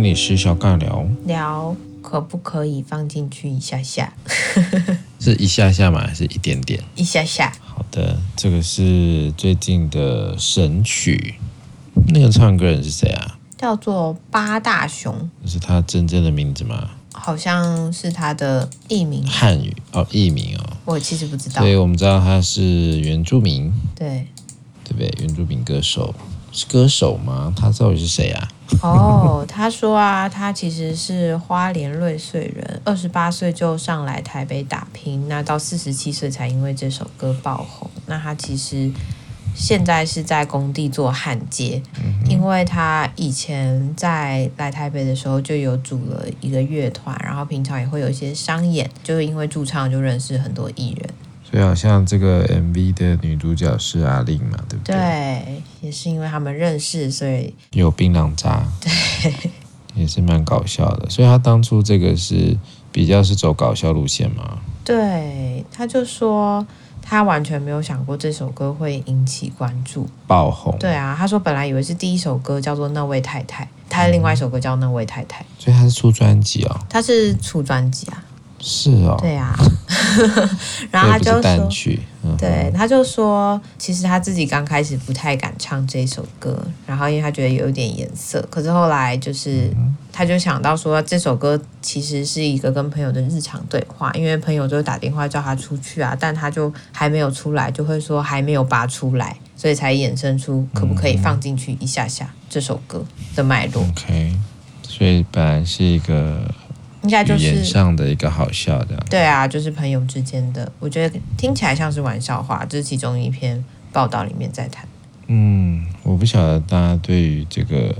心理师小尬聊，聊可不可以放进去一下下？是一下下吗？还是一点点？一下下。好的，这个是最近的神曲，那个唱歌人是谁啊？叫做八大熊。这是他真正的名字吗？好像是他的艺名。汉语哦，艺名哦。我其实不知道。所以我们知道他是原住民。对。对不对？原住民歌手是歌手吗？他到底是谁啊？哦，他说啊，他其实是花莲瑞穗人，二十八岁就上来台北打拼，那到四十七岁才因为这首歌爆红。那他其实现在是在工地做焊接，嗯、因为他以前在来台北的时候就有组了一个乐团，然后平常也会有一些商演，就是因为驻唱就认识很多艺人。所以好像这个 MV 的女主角是阿令嘛，对不对？对，也是因为他们认识，所以有槟榔渣，对，也是蛮搞笑的。所以他当初这个是比较是走搞笑路线吗？对，他就说他完全没有想过这首歌会引起关注、爆红。对啊，他说本来以为是第一首歌叫做《那位太太》，他的另外一首歌叫《那位太太》，嗯，所以他是出专辑哦，他是出专辑啊。是哦，对啊，然后他就说，嗯、对，他就说，其实他自己刚开始不太敢唱这首歌，然后因为他觉得有一点颜色，可是后来就是，他就想到说，这首歌其实是一个跟朋友的日常对话，因为朋友就打电话叫他出去啊，但他就还没有出来，就会说还没有拔出来，所以才衍生出可不可以放进去一下下这首歌的脉络。OK，所以本来是一个。应该就是语言上的一个好笑的，对啊，就是朋友之间的，我觉得听起来像是玩笑话。这是其中一篇报道里面在谈。嗯，我不晓得大家对于这个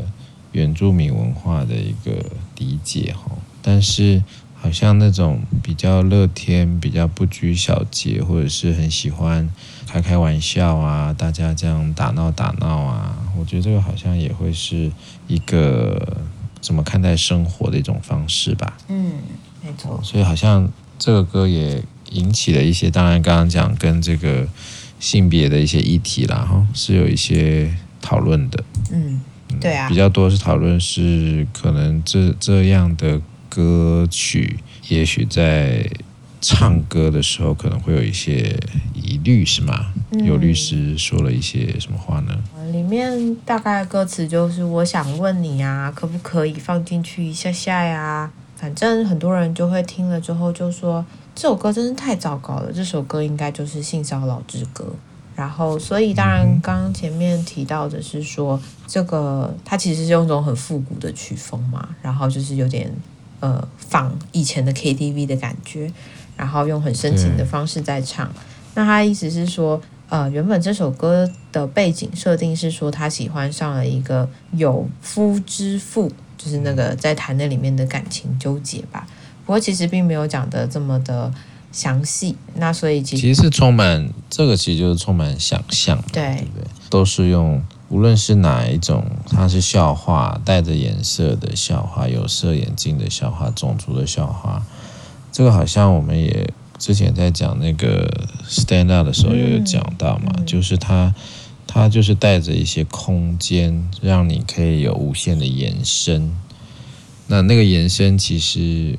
原住民文化的一个理解哈，但是好像那种比较乐天、比较不拘小节，或者是很喜欢开开玩笑啊，大家这样打闹打闹啊，我觉得这个好像也会是一个。怎么看待生活的一种方式吧？嗯，没错。所以好像这个歌也引起了一些，当然刚刚讲跟这个性别的一些议题啦，哈，是有一些讨论的。嗯，对啊。比较多是讨论是可能这这样的歌曲，也许在唱歌的时候可能会有一些疑虑，是吗？嗯，有律师说了一些什么话呢？里面大概歌词就是我想问你啊，可不可以放进去一下下呀？反正很多人就会听了之后就说这首歌真是太糟糕了，这首歌应该就是性骚扰之歌。然后所以当然刚刚前面提到的是说这个它其实是用一种很复古的曲风嘛，然后就是有点呃仿以前的 KTV 的感觉，然后用很深情的方式在唱。那他意思是说。呃，原本这首歌的背景设定是说，他喜欢上了一个有夫之妇，就是那个在谈那里面的感情纠结吧。不过其实并没有讲的这么的详细。那所以其实其实是充满这个，其实就是充满想象，对，对不对？都是用无论是哪一种，它是笑话，带着颜色的笑话，有色眼镜的笑话，种族的笑话。这个好像我们也。之前在讲那个 stand up 的时候，也有讲到嘛，就是它，它就是带着一些空间，让你可以有无限的延伸。那那个延伸其实，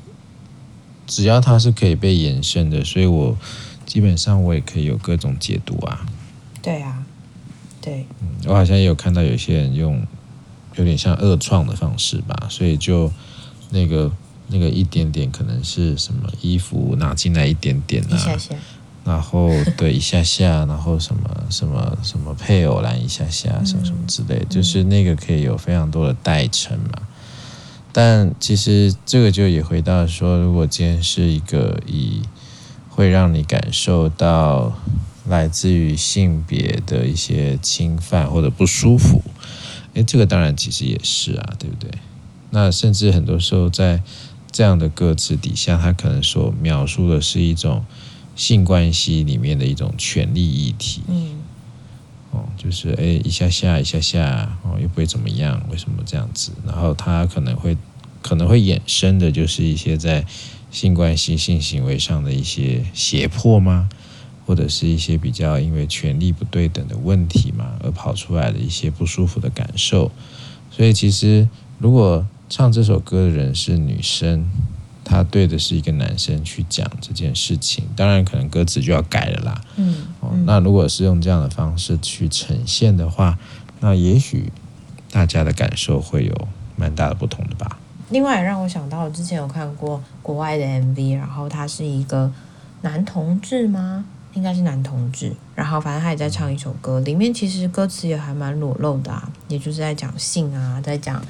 只要它是可以被延伸的，所以我基本上我也可以有各种解读啊。对啊，对。嗯，我好像也有看到有些人用有点像恶创的方式吧，所以就那个。那个一点点可能是什么衣服拿进来一点点啊，一下下，然后对一下下，然后什么什么什么配偶栏一下下，什么什么之类，就是那个可以有非常多的代称嘛。但其实这个就也回到说，如果今天是一个以会让你感受到来自于性别的一些侵犯或者不舒服，诶，这个当然其实也是啊，对不对？那甚至很多时候在这样的歌词底下，他可能所描述的是一种性关系里面的一种权力议题。嗯，哦，就是哎，一下下一下下，哦，又不会怎么样，为什么这样子？然后他可能会可能会衍生的，就是一些在性关系、性行为上的一些胁迫吗？或者是一些比较因为权力不对等的问题嘛，而跑出来的一些不舒服的感受。所以其实如果唱这首歌的人是女生，她对的是一个男生去讲这件事情，当然可能歌词就要改了啦。嗯，哦，那如果是用这样的方式去呈现的话，那也许大家的感受会有蛮大的不同的吧。另外也让我想到，我之前有看过国外的 MV，然后他是一个男同志吗？应该是男同志，然后反正他也在唱一首歌，里面其实歌词也还蛮裸露的啊，也就是在讲性啊，在讲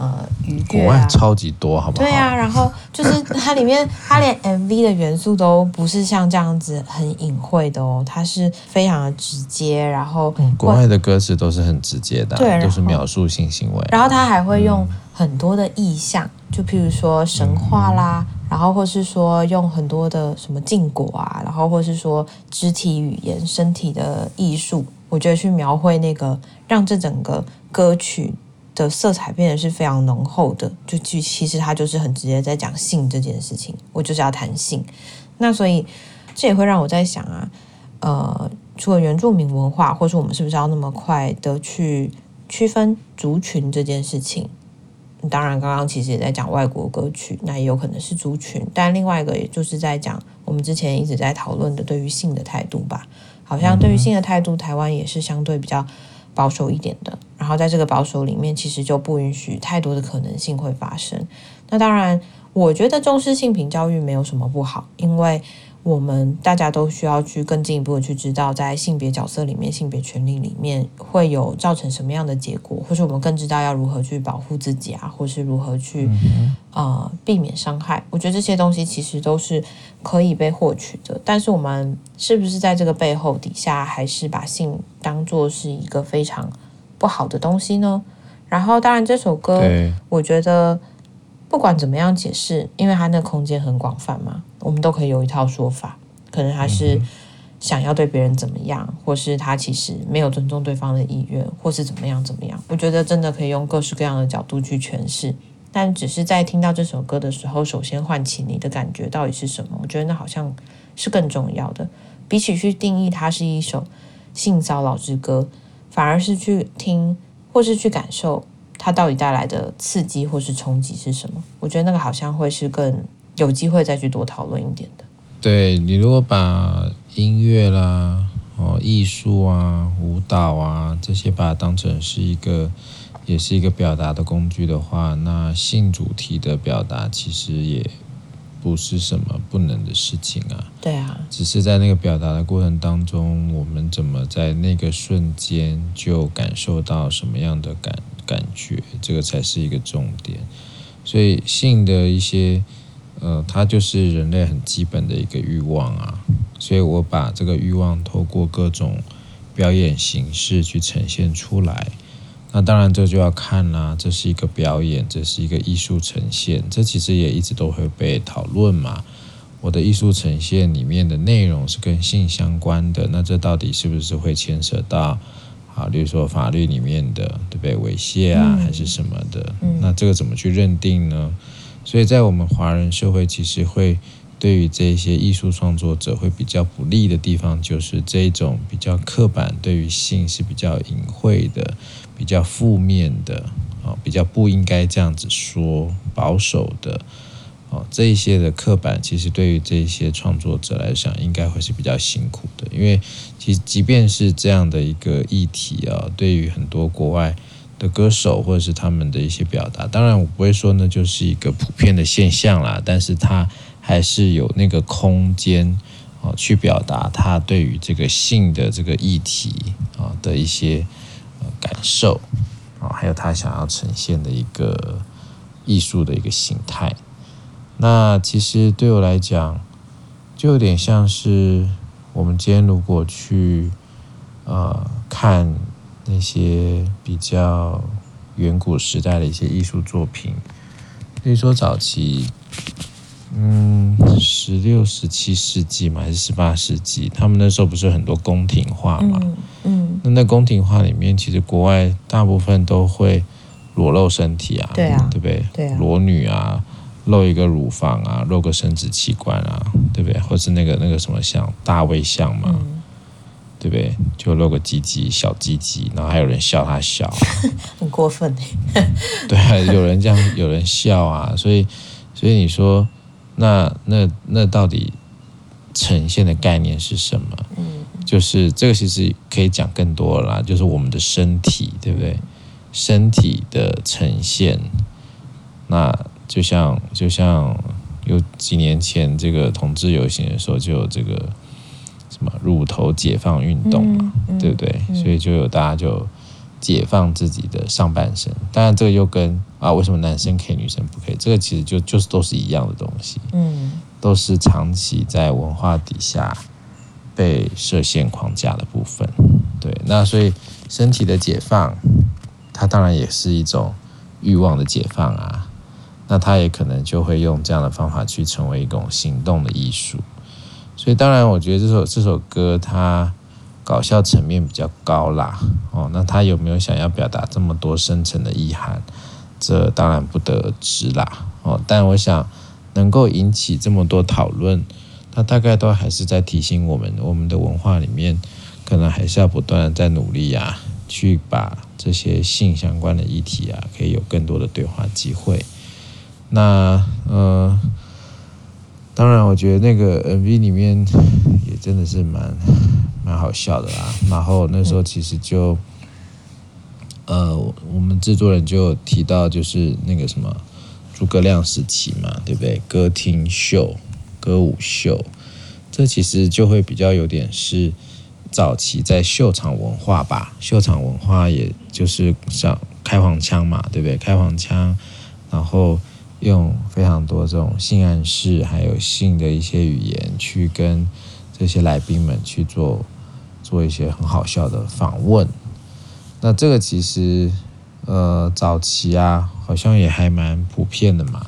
呃愉悦啊。国外超级多，好不好？对啊，然后就是 它里面，它连 MV 的元素都不是像这样子很隐晦的哦，它是非常的直接，然后国外的歌词都是很直接的啊，对，都是描述性行为，然后他还会用。很多的意象，就譬如说神话啦，然后或是说用很多的什么禁果啊，然后或是说肢体语言、身体的艺术，我觉得去描绘那个，让这整个歌曲的色彩变得是非常浓厚的。就其其实他就是很直接在讲性这件事情，我就是要谈性。那所以这也会让我在想啊，呃，除了原住民文化，或是我们是不是要那么快的去区分族群这件事情？当然，刚刚其实也在讲外国歌曲，那也有可能是族群。但另外一个，也就是在讲我们之前一直在讨论的对于性的态度吧。好像对于性的态度，台湾也是相对比较保守一点的。然后在这个保守里面，其实就不允许太多的可能性会发生。那当然，我觉得重视性平教育没有什么不好，因为。我们大家都需要去更进一步的去知道，在性别角色里面、性别权利里面会有造成什么样的结果，或是我们更知道要如何去保护自己啊，或是如何去呃避免伤害。我觉得这些东西其实都是可以被获取的，但是我们是不是在这个背后底下，还是把性当作是一个非常不好的东西呢？然后，当然这首歌，我觉得。不管怎么样解释，因为它那空间很广泛嘛，我们都可以有一套说法。可能他是想要对别人怎么样，或是他其实没有尊重对方的意愿，或是怎么样怎么样。我觉得真的可以用各式各样的角度去诠释。但只是在听到这首歌的时候，首先唤起你的感觉到底是什么？我觉得那好像是更重要的。比起去定义它是一首性骚扰之歌，反而是去听或是去感受。它到底带来的刺激或是冲击是什么？我觉得那个好像会是更有机会再去多讨论一点的。对，你如果把音乐啦、哦艺术啊、舞蹈啊这些把它当成是一个，也是一个表达的工具的话，那性主题的表达其实也不是什么不能的事情啊。对啊，只是在那个表达的过程当中，我们怎么在那个瞬间就感受到什么样的感？感觉这个才是一个重点，所以性的一些，呃，它就是人类很基本的一个欲望啊。所以我把这个欲望透过各种表演形式去呈现出来。那当然这就要看啦，这是一个表演，这是一个艺术呈现，这其实也一直都会被讨论嘛。我的艺术呈现里面的内容是跟性相关的，那这到底是不是会牵涉到？啊，例如说法律里面的对不对猥亵啊，还是什么的，嗯，那这个怎么去认定呢？所以在我们华人社会，其实会对于这些艺术创作者会比较不利的地方，就是这一种比较刻板，对于性是比较隐晦的、比较负面的啊，比较不应该这样子说、保守的。哦，这一些的刻板，其实对于这些创作者来讲，应该会是比较辛苦的。因为其实即便是这样的一个议题啊，对于很多国外的歌手或者是他们的一些表达，当然我不会说呢，就是一个普遍的现象啦。但是他还是有那个空间啊，去表达他对于这个性的这个议题啊的一些感受啊，还有他想要呈现的一个艺术的一个形态。那其实对我来讲，就有点像是我们今天如果去呃看那些比较远古时代的一些艺术作品，比如说早期，嗯，十六、十七世纪嘛，还是十八世纪，他们那时候不是很多宫廷画嘛？嗯，那那宫廷画里面，其实国外大部分都会裸露身体啊，对啊，对不对？对啊，裸女啊。露一个乳房啊，露个生殖器官啊，对不对？或是那个那个什么像大卫像嘛，嗯、对不对？就就露个鸡鸡小鸡鸡，然后还有人笑他笑，很过分 对啊，有人这样有人笑啊，所以所以你说那那那到底呈现的概念是什么？嗯，就是这个其实可以讲更多了啦，就是我们的身体，对不对？身体的呈现，那就像就像有几年前这个同志游行的时候，就有这个什么乳头解放运动嘛，嗯嗯、对不对？所以就有大家就解放自己的上半身。当然，这个又跟啊，为什么男生可以，女生不可以？这个其实就就是都是一样的东西，嗯，都是长期在文化底下被设限框架的部分。对，那所以身体的解放。它当然也是一种欲望的解放啊，那他也可能就会用这样的方法去成为一种行动的艺术。所以当然，我觉得这首这首歌它搞笑层面比较高啦。哦，那他有没有想要表达这么多深层的意涵？这当然不得而知啦。哦，但我想能够引起这么多讨论，它大概都还是在提醒我们，我们的文化里面可能还是要不断的在努力呀、啊，去把。这些性相关的议题啊，可以有更多的对话机会。那呃，当然，我觉得那个 MV 里面也真的是蛮蛮好笑的啦。然后那时候其实就呃，我们制作人就提到，就是那个什么诸葛亮时期嘛，对不对？歌厅秀、歌舞秀，这其实就会比较有点是。早期在秀场文化吧，秀场文化也就是像开黄腔嘛，对不对？开黄腔，然后用非常多这种性暗示，还有性的一些语言，去跟这些来宾们去做做一些很好笑的访问。那这个其实呃早期啊，好像也还蛮普遍的嘛。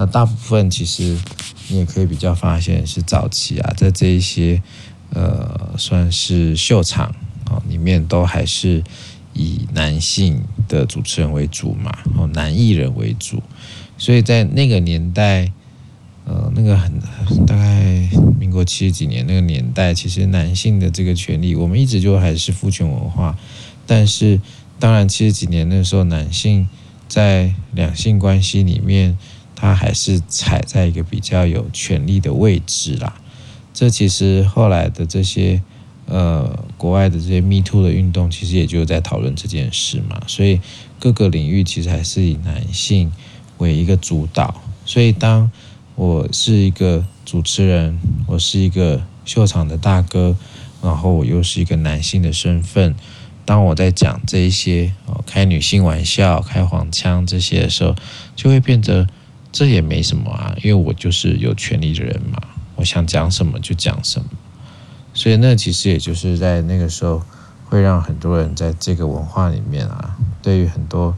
那大部分其实你也可以比较发现是早期啊，在这一些。呃，算是秀场啊，里面都还是以男性的主持人为主嘛，哦，男艺人为主，所以在那个年代，呃，那个很大概民国七十几年那个年代，其实男性的这个权利，我们一直就还是父权文化，但是当然七十几年那时候，男性在两性关系里面，他还是踩在一个比较有权力的位置啦。这其实后来的这些呃国外的这些 Me Too 的运动，其实也就在讨论这件事嘛。所以各个领域其实还是以男性为一个主导。所以当我是一个主持人，我是一个秀场的大哥，然后我又是一个男性的身份，当我在讲这一些哦开女性玩笑、开黄腔这些的时候，就会变得这也没什么啊，因为我就是有权利的人嘛。我想讲什么就讲什么，所以那其实也就是在那个时候，会让很多人在这个文化里面啊，对于很多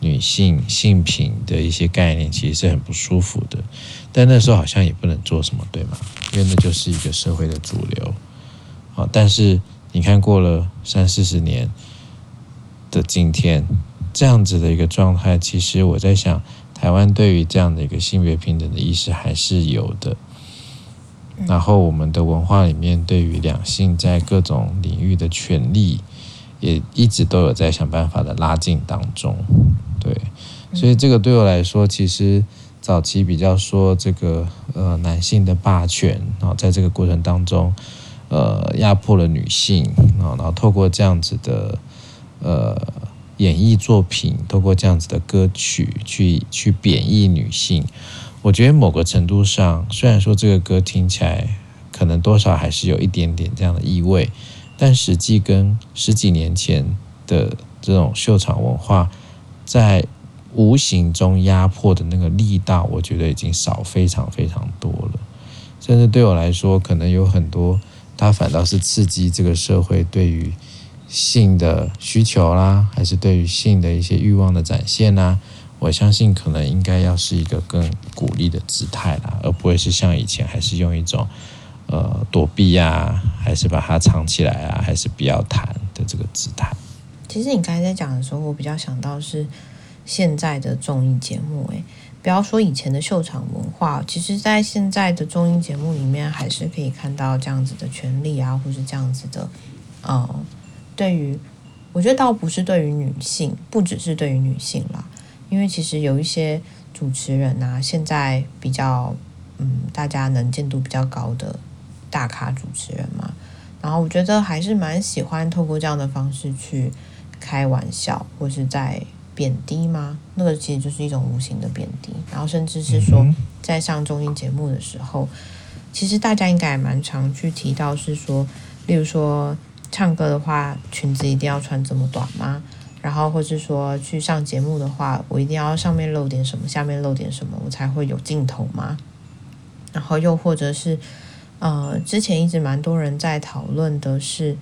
女性性品的一些概念，其实是很不舒服的。但那时候好像也不能做什么，对吗？因为那就是一个社会的主流。好，但是你看过了三四十年的今天，这样子的一个状态，其实我在想，台湾对于这样的一个性别平等的意识还是有的。然后，我们的文化里面对于两性在各种领域的权利，也一直都有在想办法的拉近当中。对，所以这个对我来说，其实早期比较说这个呃男性的霸权，然后在这个过程当中，呃压迫了女性，然后然后透过这样子的呃演艺作品，透过这样子的歌曲去去贬抑女性。我觉得某个程度上，虽然说这个歌听起来可能多少还是有一点点这样的意味，但实际跟十几年前的这种秀场文化，在无形中压迫的那个力道，我觉得已经少非常非常多了。甚至对我来说，可能有很多，它反倒是刺激这个社会对于性的需求啦，还是对于性的一些欲望的展现呢。我相信可能应该要是一个更鼓励的姿态啦，而不会是像以前还是用一种呃躲避呀、还是把它藏起来啊，还是不要谈的这个姿态。其实你刚才在讲的时候，我比较想到是现在的综艺节目，诶，不要说以前的秀场文化，其实在现在的综艺节目里面，还是可以看到这样子的权利啊，或是这样子的呃对于，我觉得倒不是对于女性，不只是对于女性啦，因为其实有一些主持人啊，现在比较嗯，大家能见度比较高的大咖主持人嘛，然后我觉得还是蛮喜欢透过这样的方式去开玩笑，或是在贬低吗？那个其实就是一种无形的贬低，然后甚至是说在上综艺节目的时候，其实大家应该也蛮常去提到，是说，例如说唱歌的话，裙子一定要穿这么短吗？然后或是说去上节目的话，我一定要上面露点什么，下面露点什么，我才会有镜头吗？然后又或者是，呃，之前一直蛮多人在讨论的是。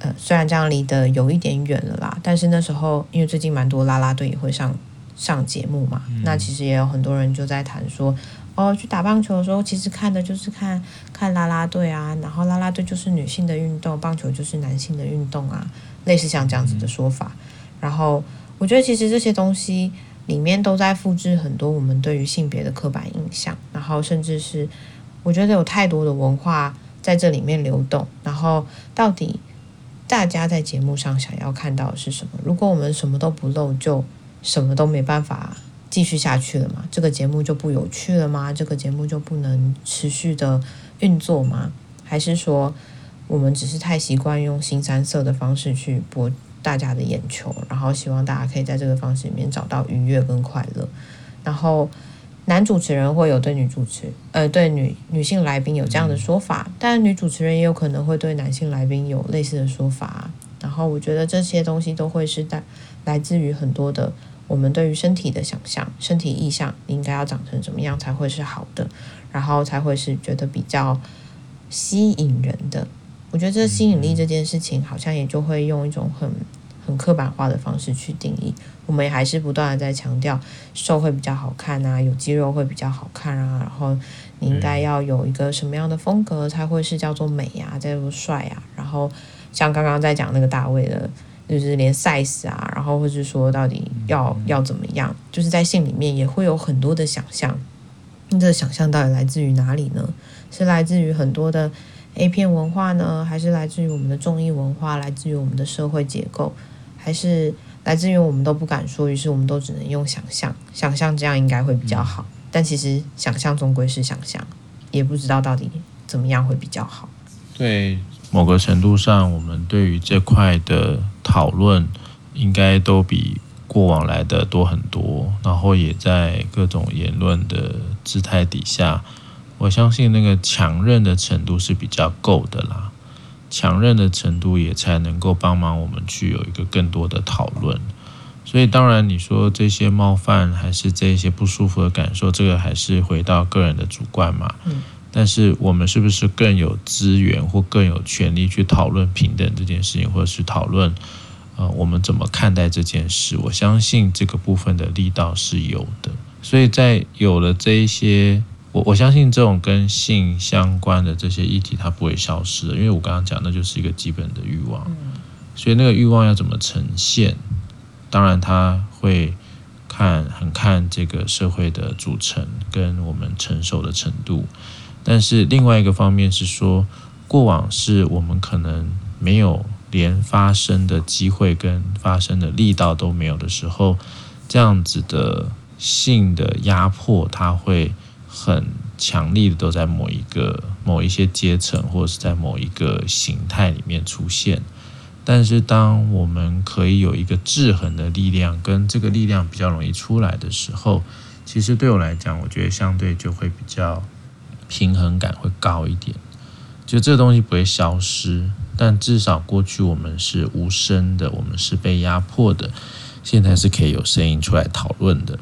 呃，虽然这样离得有一点远了啦，但是那时候因为最近蛮多啦啦队也会上上节目嘛，嗯、那其实也有很多人就在谈说，哦，去打棒球的时候，其实看的就是看看啦啦队啊，然后啦啦队就是女性的运动，棒球就是男性的运动啊，类似像这样子的说法。嗯、然后我觉得其实这些东西里面都在复制很多我们对于性别的刻板印象，然后甚至是我觉得有太多的文化在这里面流动，然后到底。大家在节目上想要看到的是什么？如果我们什么都不露，就什么都没办法继续下去了吗？这个节目就不有趣了吗？这个节目就不能持续的运作吗？还是说我们只是太习惯用新三色的方式去博大家的眼球，然后希望大家可以在这个方式里面找到愉悦跟快乐，然后。男主持人会有对女主持，呃，对女女性来宾有这样的说法，但女主持人也有可能会对男性来宾有类似的说法。然后我觉得这些东西都会是在来自于很多的我们对于身体的想象、身体意向应该要长成什么样才会是好的，然后才会是觉得比较吸引人的。我觉得这吸引力这件事情，好像也就会用一种很。很刻板化的方式去定义，我们也还是不断的在强调瘦会比较好看啊，有肌肉会比较好看啊，然后你应该要有一个什么样的风格才会是叫做美啊，叫做帅啊，然后像刚刚在讲那个大卫的，就是连 size 啊，然后或是说到底要要怎么样，就是在信里面也会有很多的想象，那这个想象到底来自于哪里呢？是来自于很多的 A 片文化呢，还是来自于我们的综艺文化，来自于我们的社会结构？还是来自于我们都不敢说，于是我们都只能用想象，想象这样应该会比较好。但其实想象终归是想象，也不知道到底怎么样会比较好。对，某个程度上，我们对于这块的讨论应该都比过往来的多很多。然后也在各种言论的姿态底下，我相信那个强韧的程度是比较够的啦。强韧的程度也才能够帮忙我们去有一个更多的讨论，所以当然你说这些冒犯还是这些不舒服的感受，这个还是回到个人的主观嘛。但是我们是不是更有资源或更有权利去讨论平等这件事情，或者是讨论呃我们怎么看待这件事？我相信这个部分的力道是有的。所以在有了这一些。我我相信这种跟性相关的这些议题，它不会消失的，因为我刚刚讲那就是一个基本的欲望，所以那个欲望要怎么呈现，当然它会看很看这个社会的组成跟我们成熟的程度，但是另外一个方面是说，过往是我们可能没有连发生的机会跟发生的力道都没有的时候，这样子的性的压迫，它会。很强力的都在某一个某一些阶层，或者是在某一个形态里面出现。但是，当我们可以有一个制衡的力量，跟这个力量比较容易出来的时候，其实对我来讲，我觉得相对就会比较平衡感会高一点。就这个东西不会消失，但至少过去我们是无声的，我们是被压迫的，现在是可以有声音出来讨论的。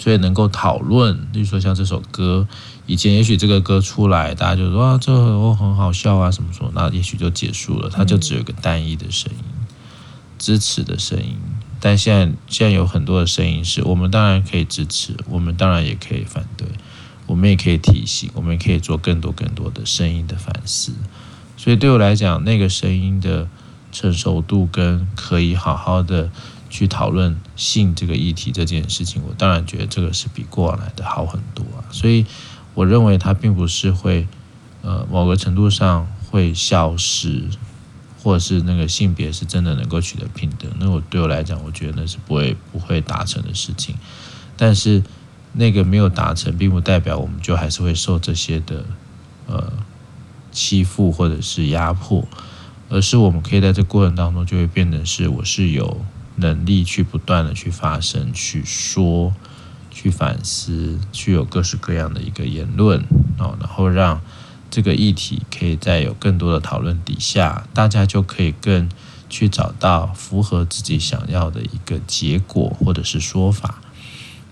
所以能够讨论，例如说像这首歌，以前也许这个歌出来，大家就说啊，这哦很好笑啊，什么什么，那也许就结束了，它就只有个单一的声音，支持的声音。但现在现在有很多的声音，是我们当然可以支持，我们当然也可以反对，我们也可以提醒，我们也可以做更多更多的声音的反思。所以对我来讲，那个声音的成熟度跟可以好好的。去讨论性这个议题这件事情，我当然觉得这个是比过往来的好很多啊。所以我认为它并不是会，呃，某个程度上会消失，或者是那个性别是真的能够取得平等，那我对我来讲，我觉得那是不会不会达成的事情。但是那个没有达成，并不代表我们就还是会受这些的呃欺负或者是压迫，而是我们可以在这过程当中就会变成是我是有能力去不断的去发声、去说、去反思、去有各式各样的一个言论哦，然后让。这个议题可以在有更多的讨论底下，大家就可以更去找到符合自己想要的一个结果或者是说法。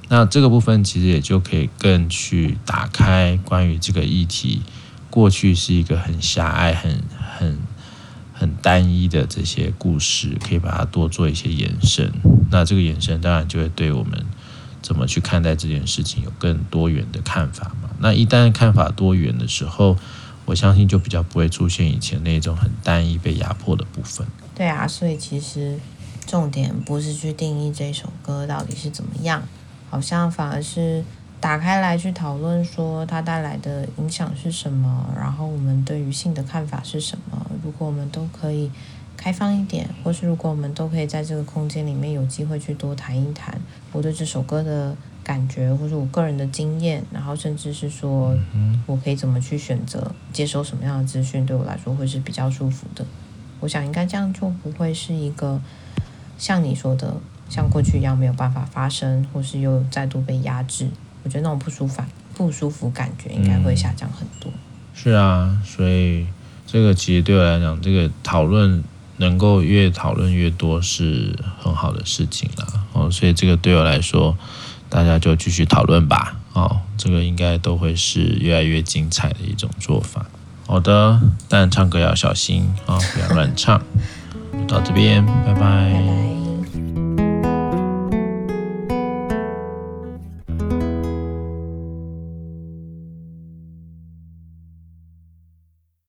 那这个部分其实也就可以更去打开关于这个议题过去是一个很狭隘、很很很单一的这些故事，可以把它多做一些延伸。那这个延伸当然就会对我们怎么去看待这件事情有更多元的看法嘛。那一旦看法多元的时候，我相信就比较不会出现以前那种很单一被压迫的部分。对啊，所以其实重点不是去定义这首歌到底是怎么样，好像反而是打开来去讨论说它带来的影响是什么，然后我们对于性的看法是什么。如果我们都可以开放一点，或是如果我们都可以在这个空间里面有机会去多谈一谈我对这首歌的。感觉，或是我个人的经验，然后甚至是说，我可以怎么去选择接收什么样的资讯，对我来说会是比较舒服的。我想应该这样就不会是一个像你说的，像过去一样没有办法发生，或是又再度被压制。我觉得那种不舒服、不舒服感觉应该会下降很多。是啊，所以这个其实对我来讲，这个讨论能够越讨论越多是很好的事情啦。哦，所以这个对我来说。大家就继续讨论吧，哦，这个应该都会是越来越精彩的一种做法。好的，但唱歌要小心啊，哦，不要乱唱。就到这边，拜拜。拜拜。